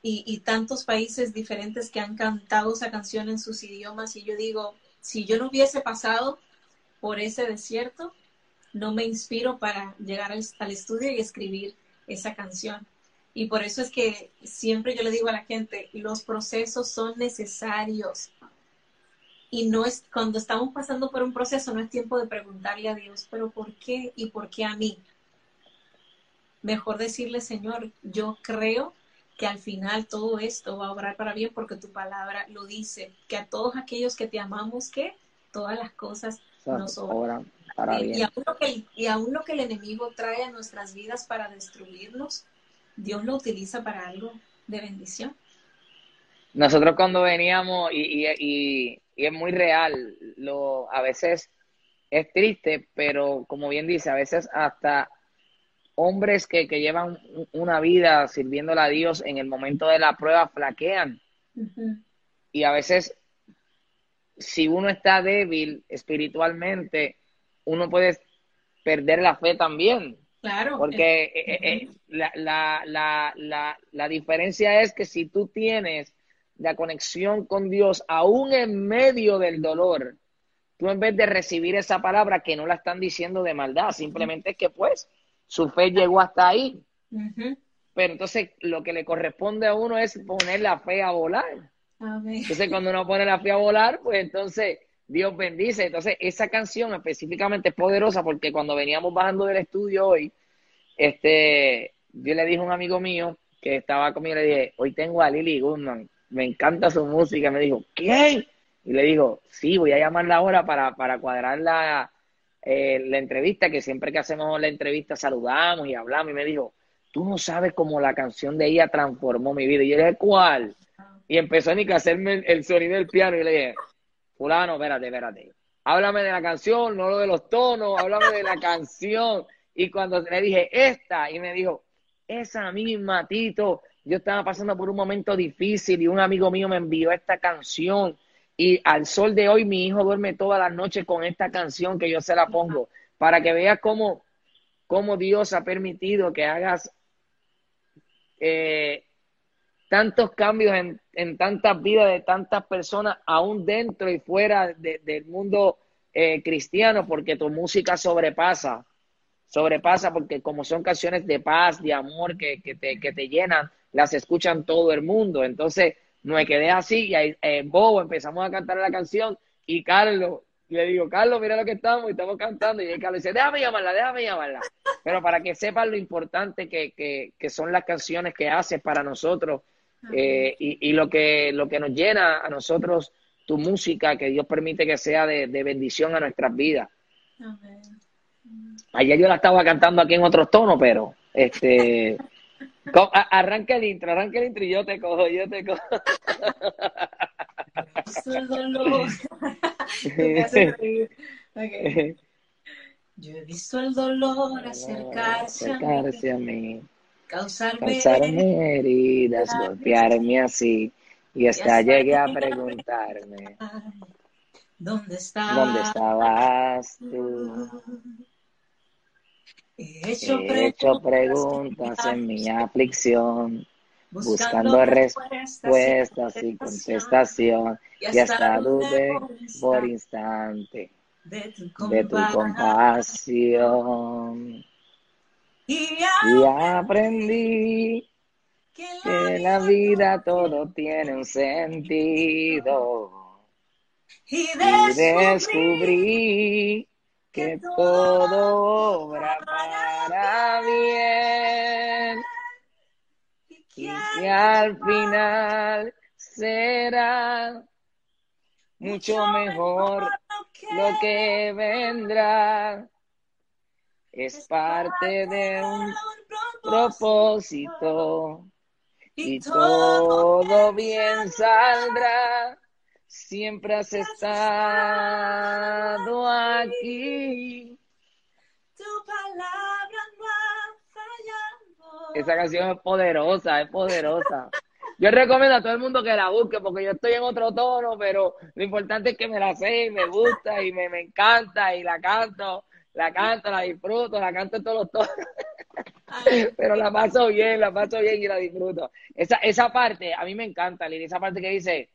y, tantos países diferentes que han cantado esa canción en sus idiomas. Y yo digo, si yo no hubiese pasado por ese desierto, no me inspiro para llegar al, al estudio y escribir esa canción. Y por eso es que siempre yo le digo a la gente, los procesos son necesarios y no es cuando estamos pasando por un proceso no es tiempo de preguntarle a Dios, pero ¿por qué y por qué a mí? Mejor decirle, Señor, yo creo que al final todo esto va a obrar para bien porque tu palabra lo dice, que a todos aquellos que te amamos, que todas las cosas nos obran para bien. Y aún, lo que, y aún lo que el enemigo trae a nuestras vidas para destruirnos, Dios lo utiliza para algo de bendición. Nosotros cuando veníamos, y, y, y, es muy real, lo, a veces es triste, pero como bien dice, a veces hasta hombres que, que llevan una vida sirviéndole a Dios en el momento de la prueba flaquean. Y a veces, si uno está débil espiritualmente, uno puede perder la fe también. Claro. Porque eh, eh, eh, la, la, la, la, la diferencia es que si tú tienes la conexión con Dios, aún en medio del dolor, tú en vez de recibir esa palabra que no la están diciendo de maldad, simplemente es que pues su fe llegó hasta ahí. Pero entonces lo que le corresponde a uno es poner la fe a volar. Entonces cuando uno pone la fe a volar, pues entonces Dios bendice. Entonces esa canción específicamente es poderosa porque cuando veníamos bajando del estudio hoy, este, yo le dije a un amigo mío que estaba conmigo, le dije, hoy tengo a Lily Goodman me encanta su música. Me dijo, ¿qué? Y le digo, sí, voy a llamarla ahora para, para cuadrar la, eh, la entrevista, que siempre que hacemos la entrevista saludamos y hablamos. Y me dijo, tú no sabes cómo la canción de ella transformó mi vida. Y yo le dije, ¿cuál? Y empezó ni que hacerme el sonido del piano. Y le dije, fulano, espérate, espérate. Háblame de la canción, no lo de los tonos, háblame de la canción. Y cuando le dije, esta, y me dijo, esa misma, Tito, yo estaba pasando por un momento difícil y un amigo mío me envió esta canción y al sol de hoy mi hijo duerme todas las noches con esta canción que yo se la pongo para que veas cómo, cómo Dios ha permitido que hagas eh, tantos cambios en, en, tantas vidas de tantas personas, aún dentro y fuera del mundo eh, cristiano, porque tu música sobrepasa, sobrepasa porque como son canciones de paz, de amor que, que, te, que te llenan, las escuchan todo el mundo. Entonces, me quedé así y ahí, en Bobo empezamos a cantar la canción y Carlos, le digo, Carlos, mira lo que estamos y estamos cantando. Y Carlos dice, déjame llamarla, déjame llamarla. Pero para que sepan lo importante que, que, que son las canciones que haces para nosotros eh, y, y, lo, que, lo que nos llena a nosotros tu música, que Dios permite que sea de, de bendición a nuestras vidas. Ayer yo la estaba cantando aquí en otros tonos, pero este Arranca el intro, arranca el intro y yo te cojo, yo te cojo. el dolor. Yo he visto el dolor acercarse, acercarse a mí, causarme, causarme heridas, golpearme así. Y hasta llegué a preguntarme, ¿dónde estabas, ¿dónde estabas tú? He hecho, preguntas, en mi aflicción, buscando, respuestas y contestación, y hasta dudé por instante. de tu, compasión. Y, aprendí que la, vida todo tiene un sentido. Y descubrí que todo obra para bien. y que al final será mucho mejor lo que vendrá. Es parte de un propósito. y todo bien saldrá siempre has estado aquí. Tu palabra no ha fallado. Esa canción es poderosa, es poderosa. Yo recomiendo a todo el mundo que la busque porque yo estoy en otro tono, pero lo importante es que me la sé y me gusta y me, me encanta y la canto, la canto, la disfruto, la canto en todos los tonos. pero la paso bien, la paso bien y la disfruto. Esa, esa parte, a mí me encanta, Lili, esa parte que dice,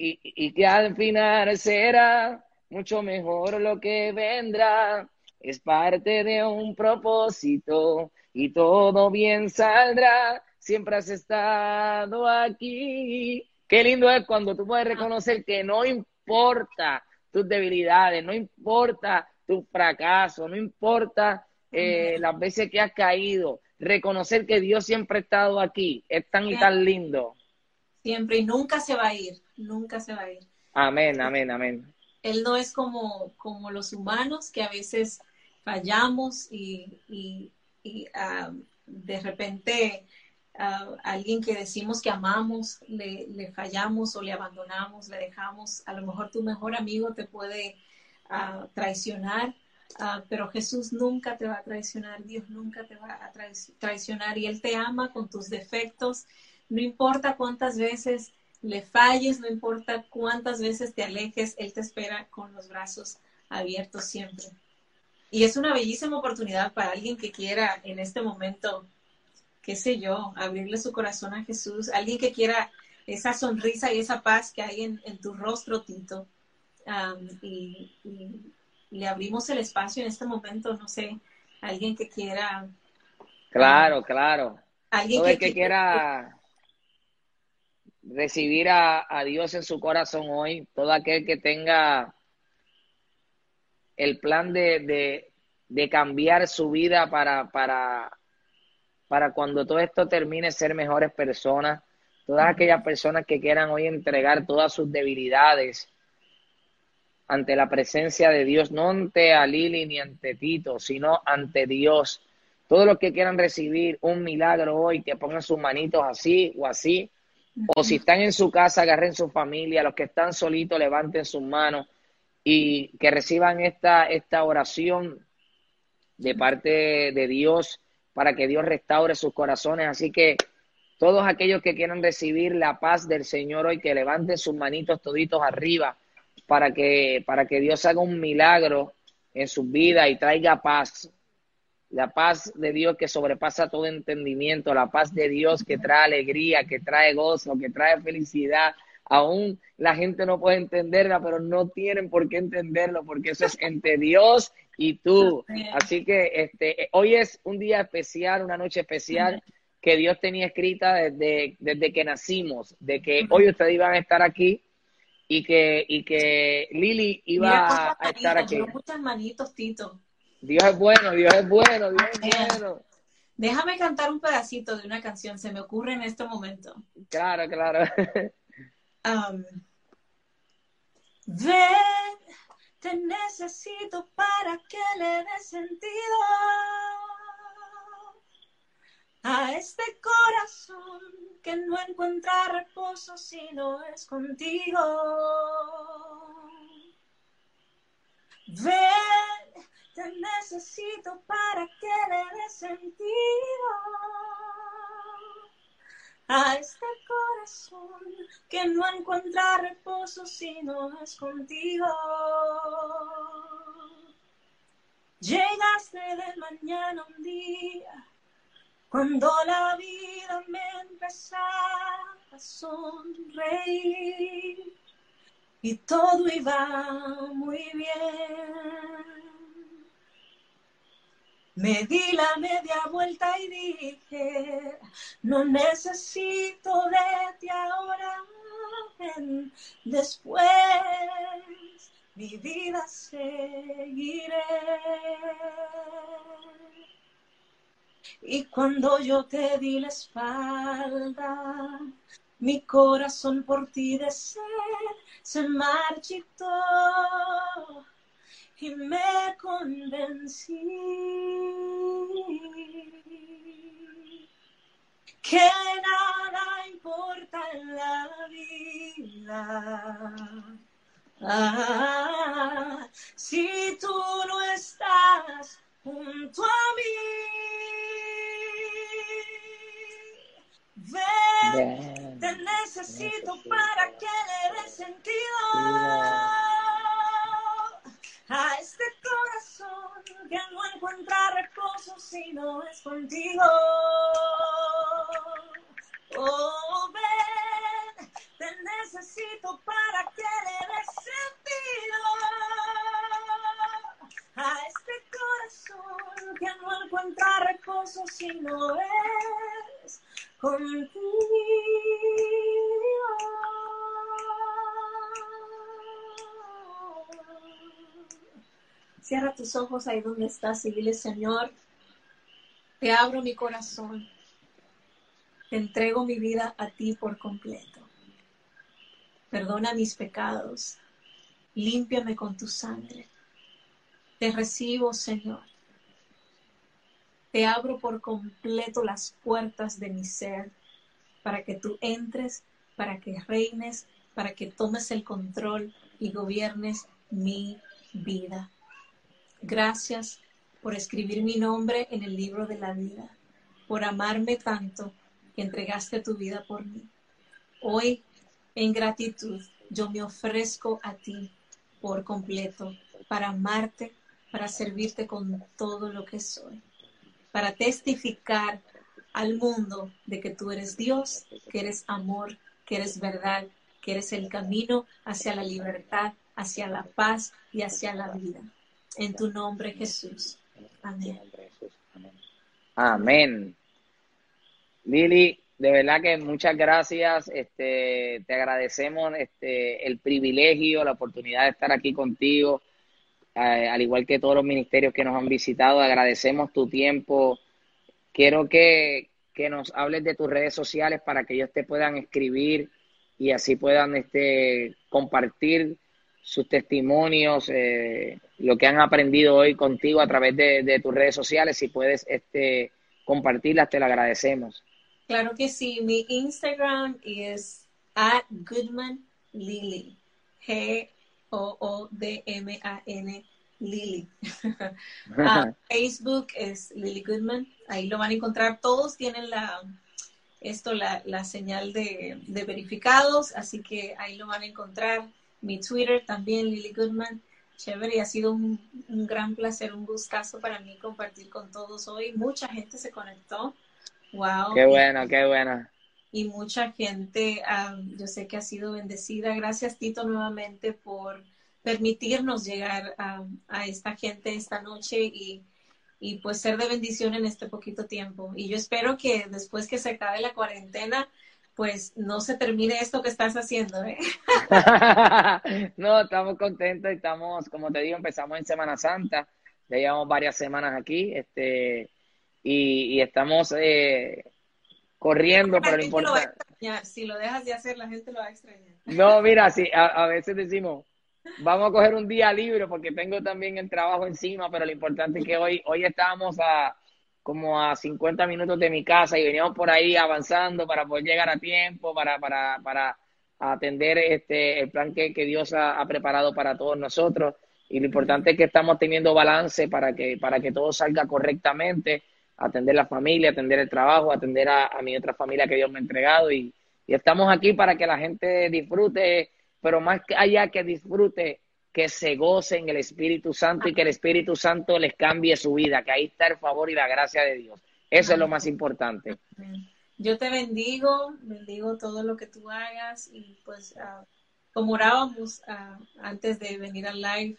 y, y que al final será mucho mejor lo que vendrá, es parte de un propósito y todo bien saldrá, siempre has estado aquí. Qué lindo es cuando tú puedes reconocer que no importa tus debilidades, no importa tu fracaso, no importa eh, las veces que has caído, reconocer que Dios siempre ha estado aquí, es tan y tan lindo. Siempre y nunca se va a ir, nunca se va a ir. Amén, amén, amén. Él no es como, como los humanos que a veces fallamos y, y, ah, de repente a alguien que decimos que amamos, le, le, fallamos o le abandonamos, le dejamos, a lo mejor tu mejor amigo te puede uh, traicionar, pero Jesús nunca te va a traicionar, Dios nunca te va a traicionar y Él te ama con tus defectos, no importa cuántas veces le falles, no importa cuántas veces te alejes, Él te espera con los brazos abiertos siempre. Y es una bellísima oportunidad para alguien que quiera en este momento qué sé yo, abrirle su corazón a Jesús, alguien que quiera esa sonrisa y esa paz que hay en, tu rostro, Tito. y, le abrimos el espacio en este momento, no sé, alguien que quiera. Claro, claro. Alguien que, que, quiera recibir a, Dios en su corazón hoy, todo aquel que tenga el plan de, de, de cambiar su vida para, para para cuando todo esto termine ser mejores personas. Todas aquellas personas que quieran hoy entregar todas sus debilidades ante la presencia de Dios, no ante a Lili ni ante Tito, sino ante Dios. Todos los que quieran recibir un milagro hoy, que pongan sus manitos así o así. O si están en su casa, agarren su familia. Los que están solitos, levanten sus manos y que reciban esta, esta oración de parte de Dios para que Dios restaure sus corazones. Así que todos aquellos que quieran recibir la paz del Señor hoy, que levanten sus manitos toditos arriba para que, para que Dios haga un milagro en sus vidas y traiga paz. La paz de Dios que sobrepasa todo entendimiento, la paz de Dios que trae alegría, que trae gozo, que trae felicidad. Aún la gente no puede entenderla, pero no tienen por qué entenderlo, porque eso es entre Dios y tú. Así que este, hoy es un día especial, una noche especial que Dios tenía escrita desde, desde que nacimos, de que hoy ustedes iban a estar aquí y que, y que Lili iba a estar aquí. Muchas manitos, Tito. Dios es bueno, Dios es bueno, Dios es bueno. Déjame cantar un pedacito de una canción, se me ocurre en este momento. Claro, claro. Um, ven te necesito para que le dé sentido a este corazón que no encuentra reposo si no es contigo. Ven, necesito para que le dé sentido a este corazón que no encuentra reposo si no es contigo. Llegaste de mañana un día cuando la vida me empezaba a sonreír y todo iba muy bien. Me di la media vuelta y dije, no necesito de ti ahora, después mi vida seguiré. Y cuando yo te di la espalda, mi corazón por ti de ser se marchitó y me convencí que nada importa en la vida. Ah, si tú no estás junto a mí, ven, te necesito para que le dé sentido a este corazón que no encuentra reposo si no es contigo. Oh, ven, te necesito para que le des sentido a este corazón que no encuentra reposo si no es contigo. Cierra tus ojos ahí donde estás y dile, Señor, te abro mi corazón, te entrego mi vida a ti por completo. Perdona mis pecados, límpiame con tu sangre. Te recibo, Señor. Te abro por completo las puertas de mi ser para que tú entres, para que reines, para que tomes el control y gobiernes mi vida. Gracias por escribir mi nombre en el libro de la vida, por amarme tanto que entregaste tu vida por mí. Hoy, en gratitud, yo me ofrezco a ti por completo para amarte, para servirte con todo lo que soy, para testificar al mundo de que tú eres Dios, que eres amor, que eres verdad, que eres el camino hacia la libertad, hacia la paz y hacia la vida. En tu nombre, Jesús. Amén. Amén. Lili, de verdad que muchas gracias. Este, te agradecemos este, el privilegio, la oportunidad de estar aquí contigo, eh, al igual que todos los ministerios que nos han visitado. Agradecemos tu tiempo. Quiero que, que nos hables de tus redes sociales para que ellos te puedan escribir y así puedan este, compartir sus testimonios, eh, lo que han aprendido hoy contigo a través de, tus redes sociales. Si puedes este, compartirlas, te lo agradecemos. Claro que sí. Mi Instagram es at Goodman Lily. G-O-O-D-M-A-N Lily. Ah, Facebook es Lily Goodman. Ahí lo van a encontrar. Todos tienen la esto la, la señal de, de verificados, así que ahí lo van a encontrar mi Twitter también, Lily Goodman. Chévere, y ha sido un, gran placer, un gustazo para mí compartir con todos hoy. Mucha gente se conectó. Wow. Qué bueno, qué bueno. Y mucha gente, yo sé que ha sido bendecida. Gracias, Tito, nuevamente por permitirnos llegar a esta gente esta noche y, y pues ser de bendición en este poquito tiempo. Y yo espero que después que se acabe la cuarentena, pues no se termine esto que estás haciendo, ¿eh? no, estamos contentos, estamos, como te digo, empezamos en Semana Santa, ya llevamos varias semanas aquí, este, y, estamos eh, corriendo, pero lo importante... Si lo dejas de hacer, la gente lo va a extrañar. No, mira, sí, a, veces decimos, vamos a coger un día libre porque tengo también el trabajo encima, pero lo importante es que hoy, hoy estamos a como a 50 minutos de mi casa y veníamos por ahí avanzando para poder llegar a tiempo, para, para, para atender este, el plan que, que Dios ha, preparado para todos nosotros. Y lo importante es que estamos teniendo balance para que, para que todo salga correctamente, atender la familia, atender el trabajo, atender a, mi otra familia que Dios me ha entregado. Y, y estamos aquí para que la gente disfrute, pero más allá que disfrute, que se gocen el Espíritu Santo y que el Espíritu Santo les cambie su vida, que ahí está el favor y la gracia de Dios. Eso es lo más importante. Yo te bendigo, bendigo todo lo que tú hagas y pues ah, como orábamos ah, antes de venir al live,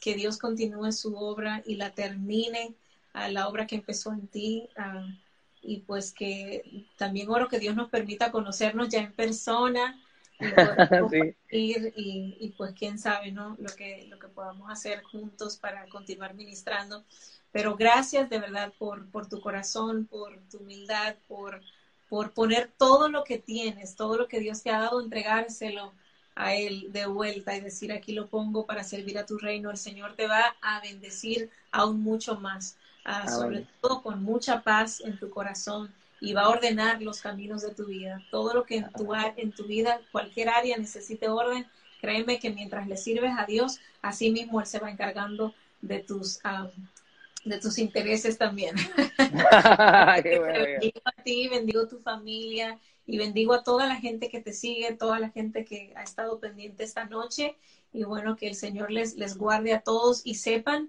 que Dios continúe su obra y la termine, a la obra que empezó en ti y pues que también oro que Dios nos permita conocernos ya en persona y, pues quién sabe, ¿no? Lo que, lo que podamos hacer juntos para continuar ministrando. Pero gracias de verdad por, por tu corazón, por tu humildad, por, por poner todo lo que tienes, todo lo que Dios te ha dado, entregárselo a Él de vuelta y decir, aquí lo pongo para servir a tu reino. El Señor te va a bendecir aún mucho más, ah, sobre todo con mucha paz en tu corazón y va a ordenar los caminos de tu vida. Todo lo que en tu, en tu vida, cualquier área necesite orden, créeme que mientras le sirves a Dios, así mismo Él se va encargando de tus, de tus intereses también. bendigo a ti, bendigo a tu familia y bendigo a toda la gente que te sigue, toda la gente que ha estado pendiente esta noche y bueno, que el Señor les, les guarde a todos y sepan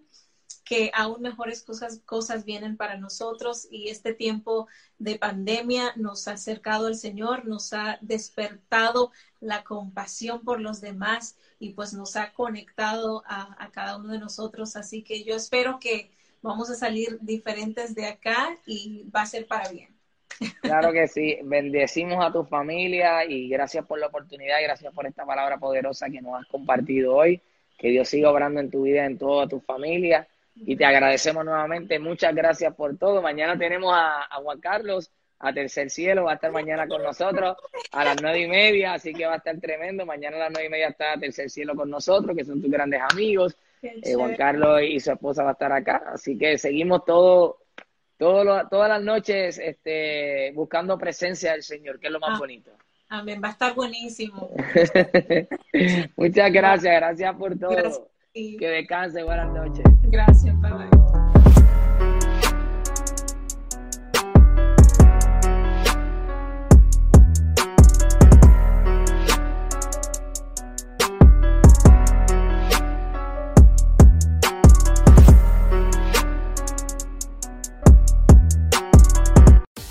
que aún mejores cosas, cosas vienen para nosotros y este tiempo de pandemia nos ha acercado al Señor, nos ha despertado la compasión por los demás y pues nos ha conectado a, cada uno de nosotros. Así que yo espero que vamos a salir diferentes de acá y va a ser para bien. Claro que sí, bendecimos a tu familia y gracias por la oportunidad, gracias por esta palabra poderosa que nos has compartido hoy. Que Dios siga obrando en tu vida, en toda tu familia. Y te agradecemos nuevamente. Muchas gracias por todo. Mañana tenemos a, Juan Carlos, a Tercer Cielo, va a estar mañana con nosotros a las nueve y media, así que va a estar tremendo. Mañana a las nueve y media está Tercer Cielo con nosotros, que son tus grandes amigos. Eh, Juan Carlos y su esposa va a estar acá. Así que seguimos todo todas las noches este, buscando presencia del Señor, que es lo más ah, bonito. Amén, va a estar buenísimo. Muchas gracias, gracias por todo. Que descanse, buenas noches. Gracias, bye